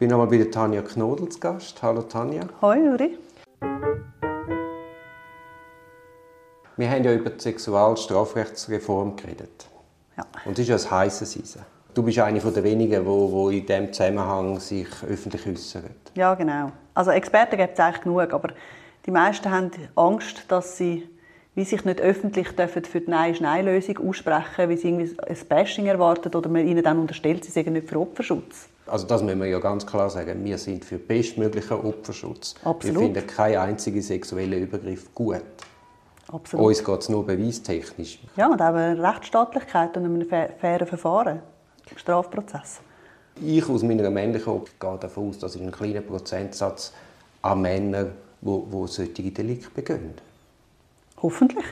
bin nochmal bei der Tanja Knodel zu Gast. Hallo Tanja. Hoi Uri. Wir haben ja über die Sexualstrafrechtsreform geredet. Ja. Und es ist ja ein heisses Eisen. Du bist eine der wenigen, die, die in diesem Zusammenhang sich öffentlich äußern. Ja, genau. Also Experten gibt es eigentlich genug, aber die meisten haben Angst, dass sie wie sich nicht öffentlich dürfen für die Nein-Nein-Lösung aussprechen weil sie irgendwie ein Bashing erwarten oder man ihnen dann unterstellt, sie seien nicht für Opferschutz. Also das müssen wir ja ganz klar sagen. Wir sind für bestmöglichen Opferschutz. Absolut. Wir finden keinen einzigen sexuellen Übergriff gut. Absolut. Uns geht es nur beweistechnisch. Ja, und auch eine Rechtsstaatlichkeit und einem fairen Verfahren im Strafprozess. Ich aus meiner männlichen Optik gehe davon aus, dass es ein kleiner Prozentsatz an Männern, die, die solche Delikte begehen. Hoffentlich.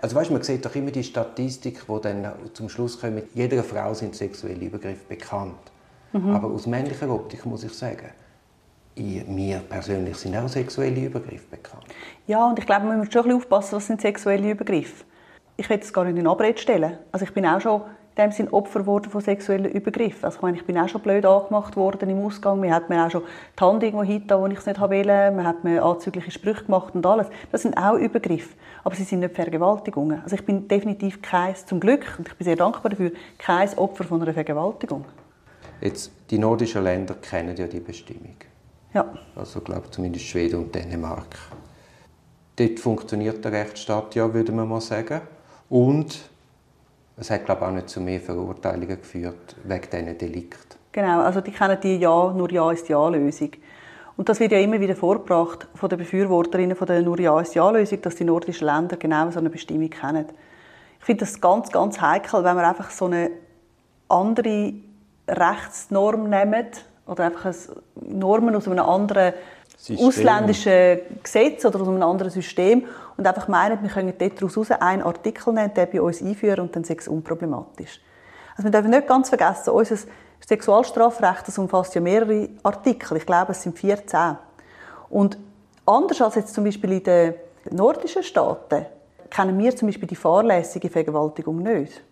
Also weißt, man sieht doch immer die Statistik, wo dann zum Schluss kommt, jeder Frau sind sexuelle Übergriffe bekannt. Mhm. Aber aus männlicher Optik muss ich sagen, mir persönlich sind auch sexuelle Übergriffe bekannt. Ja, und ich glaube, man muss schon ein bisschen aufpassen, was sind sexuelle Übergriffe. Ich will das gar nicht in Abrede stellen. Also ich bin auch schon in dem Sinn Opfer geworden von sexuellen Übergriffen. Also ich, meine, ich bin auch schon blöd angemacht worden im Ausgang. Man hat mir auch schon die Hand irgendwo hingetan, wo ich es nicht wollte. Man hat mir anzügliche Sprüche gemacht und alles. Das sind auch Übergriffe. Aber sie sind nicht Vergewaltigungen. Also ich bin definitiv kein, zum Glück, und ich bin sehr dankbar dafür, kein Opfer von einer Vergewaltigung. Jetzt, die nordischen Länder kennen ja die Bestimmung. Ja. Also, glaube zumindest Schweden und Dänemark. Dort funktioniert der Rechtsstaat ja, würde man mal sagen. Und es hat, glaube auch nicht zu mehr Verurteilungen geführt wegen diesen Delikten. Genau, also die kennen die Ja, nur Ja ist Ja-Lösung. Und das wird ja immer wieder vorgebracht von den Befürworterinnen von der Nur Ja ist Ja-Lösung, dass die nordischen Länder genau so eine Bestimmung kennen. Ich finde das ganz, ganz heikel, wenn man einfach so eine andere Rechtsnorm nimmt oder einfach Normen aus einem anderen System. ausländischen Gesetz oder aus einem anderen System und einfach meinen, wir können daraus einen Artikel nehmen, den bei uns einführen und dann ist es unproblematisch. Also wir dürfen nicht ganz vergessen, unser Sexualstrafrecht das umfasst ja mehrere Artikel. Ich glaube, es sind 14. Und anders als jetzt zum Beispiel in den nordischen Staaten kennen wir zum Beispiel die fahrlässige Vergewaltigung nicht.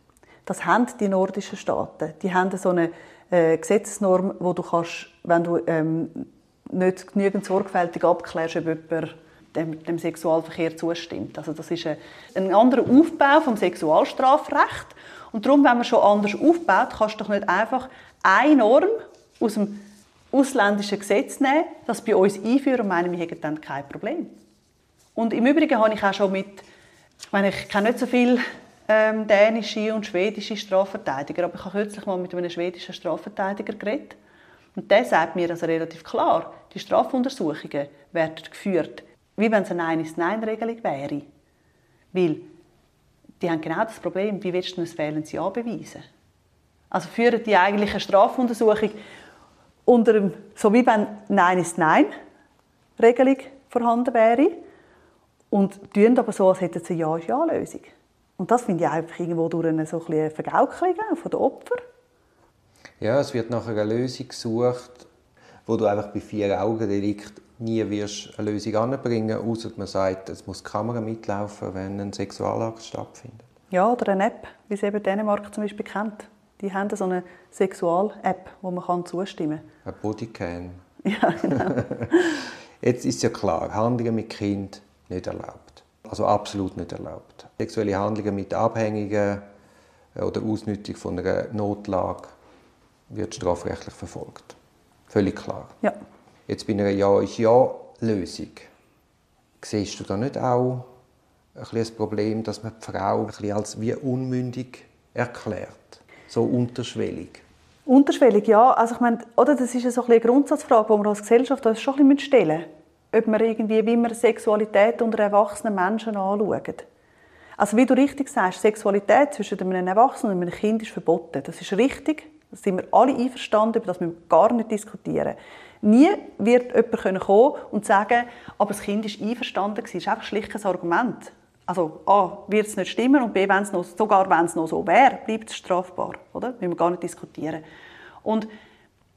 Das haben die nordischen Staaten. Die haben so eine äh, Gesetzesnorm, wo du kannst, wenn du ähm, nicht genügend sorgfältig abklärst, ob jemand dem, dem Sexualverkehr zustimmt. Also das ist ein, ein anderer Aufbau vom Sexualstrafrecht. Und darum, wenn man schon anders aufbaut, kannst du doch nicht einfach eine Norm aus dem ausländischen Gesetz nehmen, das bei uns einführen und meinen, wir hätten dann kein Problem. Und im Übrigen habe ich auch schon mit, ich meine, ich kenne nicht so viele ähm, dänische und schwedische Strafverteidiger, aber ich habe kürzlich mal mit einem schwedischen Strafverteidiger geredet und der sagt mir also relativ klar, die Strafuntersuchungen werden geführt, wie wenn es eine Nein-ist-Nein-Regelung wäre. Weil die haben genau das Problem, wie willst du ein fehlendes Ja beweisen? Also führen die eigentlich eine Strafuntersuchung unter dem, so wie wenn Nein ist Nein Regelung vorhanden wäre und tun aber so, als hätten sie eine Ja ist Ja Lösung. Und das finde ich einfach irgendwo durch eine, so eine Vergaukelung von den Opfern. Ja, es wird nach einer Lösung gesucht, wo du einfach bei vier Augen Delikt nie wirst eine Lösung anbringen, außer man sagt, es muss die Kamera mitlaufen, wenn ein Sexualakt stattfindet. Ja, oder eine App, wie es eben Dänemark zum Beispiel kennt. Die haben so eine Sexual-App, wo man kann zustimmen kann. Ein Bodycan. Ja, genau. Jetzt ist ja klar, Handlungen mit Kind nicht erlaubt. Also absolut nicht erlaubt. Sexuelle Handlungen mit Abhängigen oder Ausnutzung von einer Notlage wird strafrechtlich verfolgt. Völlig klar. Ja. Jetzt bei einer Ja ist Ja-Lösung. Siehst du da nicht auch ein, ein Problem, dass man die Frau ein als wie unmündig erklärt? So unterschwellig? Unterschwellig, ja. Also ich meine, oder das ist so ein eine Grundsatzfrage, die wir als Gesellschaft uns schon ein bisschen stellen müssen. Ob man irgendwie, wie man Sexualität unter erwachsenen Menschen anschaut. Also wie du richtig sagst, Sexualität zwischen einem Erwachsenen und einem Kind ist verboten. Das ist richtig. Da sind wir alle einverstanden, über das müssen wir gar nicht diskutieren. Nie wird jemand kommen und sagen, aber das Kind ist einverstanden Das ist einfach schlicht ein Argument. Also A, wird es nicht stimmen und B, wenn's noch, sogar wenn es noch so wäre, bleibt es strafbar. Oder? Müssen wir gar nicht diskutieren. Und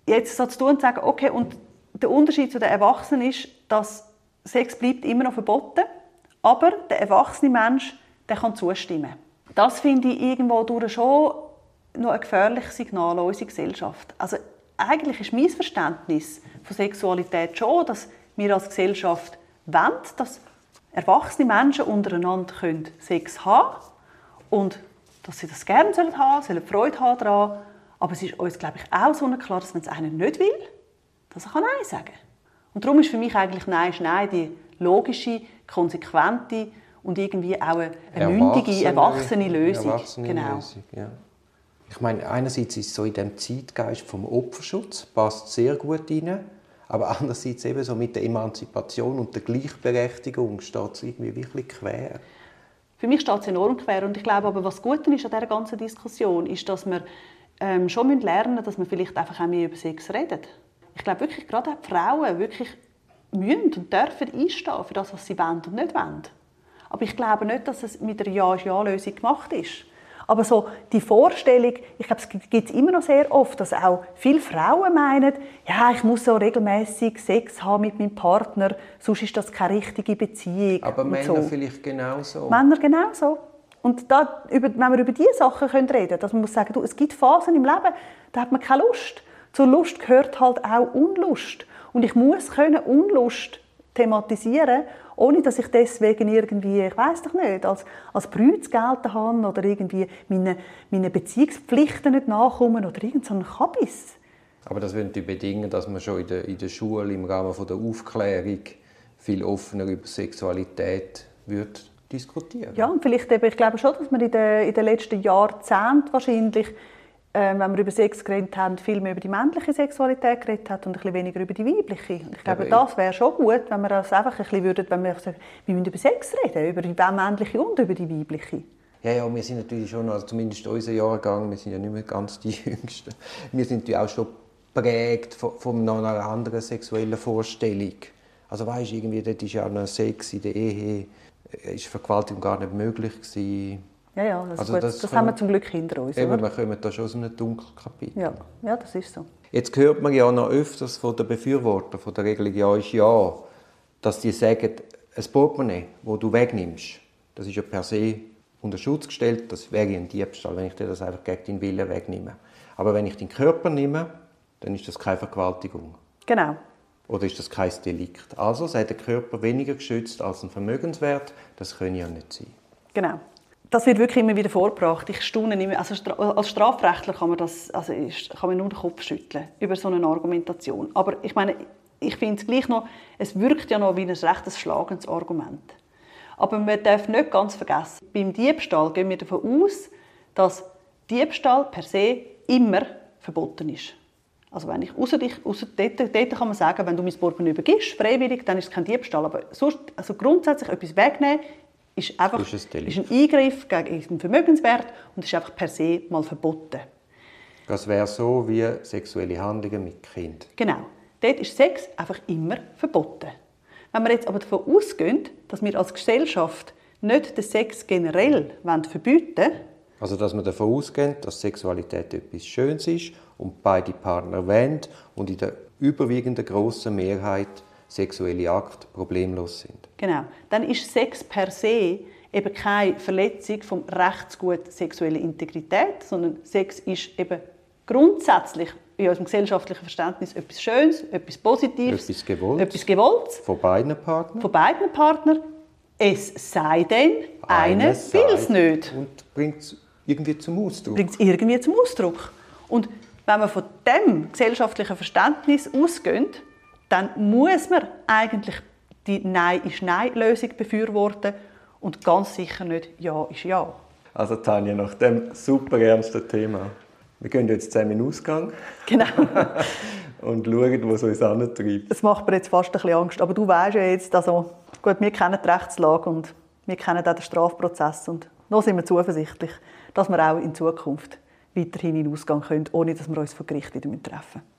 jetzt so zu tun und sagen, okay, und der Unterschied zu den Erwachsenen ist, dass Sex bleibt immer noch verboten, aber der erwachsene Mensch der kann zustimmen. Das finde ich irgendwo durch schon noch ein gefährliches Signal an unsere Gesellschaft. Also eigentlich ist mein Verständnis von Sexualität schon, dass wir als Gesellschaft wollen, dass erwachsene Menschen untereinander Sex haben können und dass sie das gerne haben sollen, sollen Freude haben daran. Aber es ist uns, glaube ich, auch so klar, dass wenn es einer nicht will, dass er Nein sagen kann. Und darum ist für mich eigentlich Nein ist Nein die logische, konsequente und irgendwie auch eine, eine mündige, erwachsene Lösung. Erwachsene genau. Lösung ja. Ich meine, einerseits ist es so in dem Zeitgeist vom Opferschutz, passt sehr gut rein, aber andererseits eben so mit der Emanzipation und der Gleichberechtigung steht es irgendwie wirklich quer. Für mich steht es enorm quer und ich glaube aber, was gut ist an dieser ganzen Diskussion, ist, dass wir ähm, schon lernen müssen, dass wir vielleicht einfach auch mehr über Sex reden. Ich glaube wirklich, gerade auch die Frauen wirklich müssen und dürfen einstehen für das, was sie wollen und nicht wollen. Aber ich glaube nicht, dass es mit einer Ja-Ja-Lösung gemacht ist. Aber so die Vorstellung, ich glaube, es gibt immer noch sehr oft, dass auch viele Frauen meinen, ja, ich muss so regelmäßig Sex haben mit meinem Partner, sonst ist das keine richtige Beziehung. Aber Männer so. vielleicht genauso. Männer genauso. Und da, wenn wir über diese Sachen reden können, dass man muss sagen, du, es gibt Phasen im Leben, da hat man keine Lust. Zur Lust gehört halt auch Unlust. Und ich muss können Unlust thematisieren ohne dass ich deswegen irgendwie, ich weiß doch nicht, als, als Brüder zu gelten habe oder irgendwie meine, meine Beziehungspflichten nicht nachkommen oder irgendeinen so Kabis. Aber das würde bedingen, dass man schon in der, in der Schule im Rahmen von der Aufklärung viel offener über Sexualität wird diskutieren. Ja, und vielleicht eben, ich glaube schon, dass man in den, in den letzten Jahrzehnten wahrscheinlich äh, wenn wir über Sex geredet haben, viel mehr über die männliche Sexualität geredet hat und ein bisschen weniger über die weibliche. Und ich glaube, das wäre schon gut, wenn wir das einfach ein bisschen würden, wenn wir sagen, wir müssen über Sex reden, über die männliche und über die weibliche. Ja, ja, wir sind natürlich schon, also zumindest unser Jahrgang, wir sind ja nicht mehr ganz die Jüngsten, wir sind ja auch schon prägt von, von einer anderen sexuellen Vorstellung. Also weißt irgendwie, dort ist ja noch Sex in der Ehe, ist Vergewaltigung gar nicht möglich gewesen ja, ja, das, also das, das haben wir zum Glück hinter uns. Eben, wir kommen da schon aus einem Dunkelkapitel. Ja. ja, das ist so. Jetzt hört man ja noch öfters von den Befürwortern von der Regelung Ja ist Ja, dass die sagen, ein Portemonnaie, das du wegnimmst, das ist ja per se unter Schutz gestellt, das wäre ein Diebstahl, wenn ich dir das einfach gegen deinen Willen wegnehme. Aber wenn ich den Körper nehme, dann ist das keine Vergewaltigung. Genau. Oder ist das kein Delikt? Also sei der Körper weniger geschützt als ein Vermögenswert, das kann ja nicht sein. Genau das wird wirklich immer wieder vorgebracht. Ich staune immer. Also als Strafrechtler kann man das, also kann man nur den Kopf schütteln über so eine Argumentation. Aber ich meine, ich finde es gleich noch, es wirkt ja noch wie ein rechtes schlagendes Argument. Aber man darf nicht ganz vergessen, beim Diebstahl gehen wir davon aus, dass Diebstahl per se immer verboten ist. Also wenn ich außer dich, außer dort, dort kann man sagen, wenn du mein Portemonnaie übergibst, freiwillig, dann ist es kein Diebstahl. Aber sonst, also grundsätzlich etwas wegnehmen ist einfach ist ein, ist ein Eingriff gegen den Vermögenswert und ist einfach per se mal verboten. Das wäre so wie sexuelle Handlungen mit Kind. Genau. Dort ist Sex einfach immer verboten. Wenn wir jetzt aber davon ausgehen, dass wir als Gesellschaft nicht den Sex generell verbieten wollen, also dass wir davon ausgehen, dass Sexualität etwas Schönes ist und beide Partner wollen und in der überwiegenden grossen Mehrheit sexuelle Akte problemlos sind. Genau. Dann ist Sex per se eben keine Verletzung vom Rechtsgut sexuelle Integrität, sondern Sex ist eben grundsätzlich in unserem gesellschaftlichen Verständnis etwas Schönes, etwas Positives, etwas Gewolltes, etwas Gewolltes von beiden Partnern. Von beiden Partnern. Es sei denn, einer will es nicht. Und bringt es irgendwie zum Ausdruck. Bringt es irgendwie zum Ausdruck. Und wenn man von dem gesellschaftlichen Verständnis ausgeht, dann muss man eigentlich die Nein ist Nein-Lösung befürworten und ganz sicher nicht Ja ist Ja. Also Tanja, nach dem super ernsten Thema, wir gehen jetzt zusammen in den Ausgang. Genau. und schauen, wo es uns antreibt. Das macht mir jetzt fast ein bisschen Angst, aber du weißt ja jetzt, also, gut, wir kennen die Rechtslage und wir kennen auch den Strafprozess und noch sind wir zuversichtlich, dass wir auch in Zukunft weiterhin in den Ausgang können, ohne dass wir uns vor Gericht wieder treffen müssen.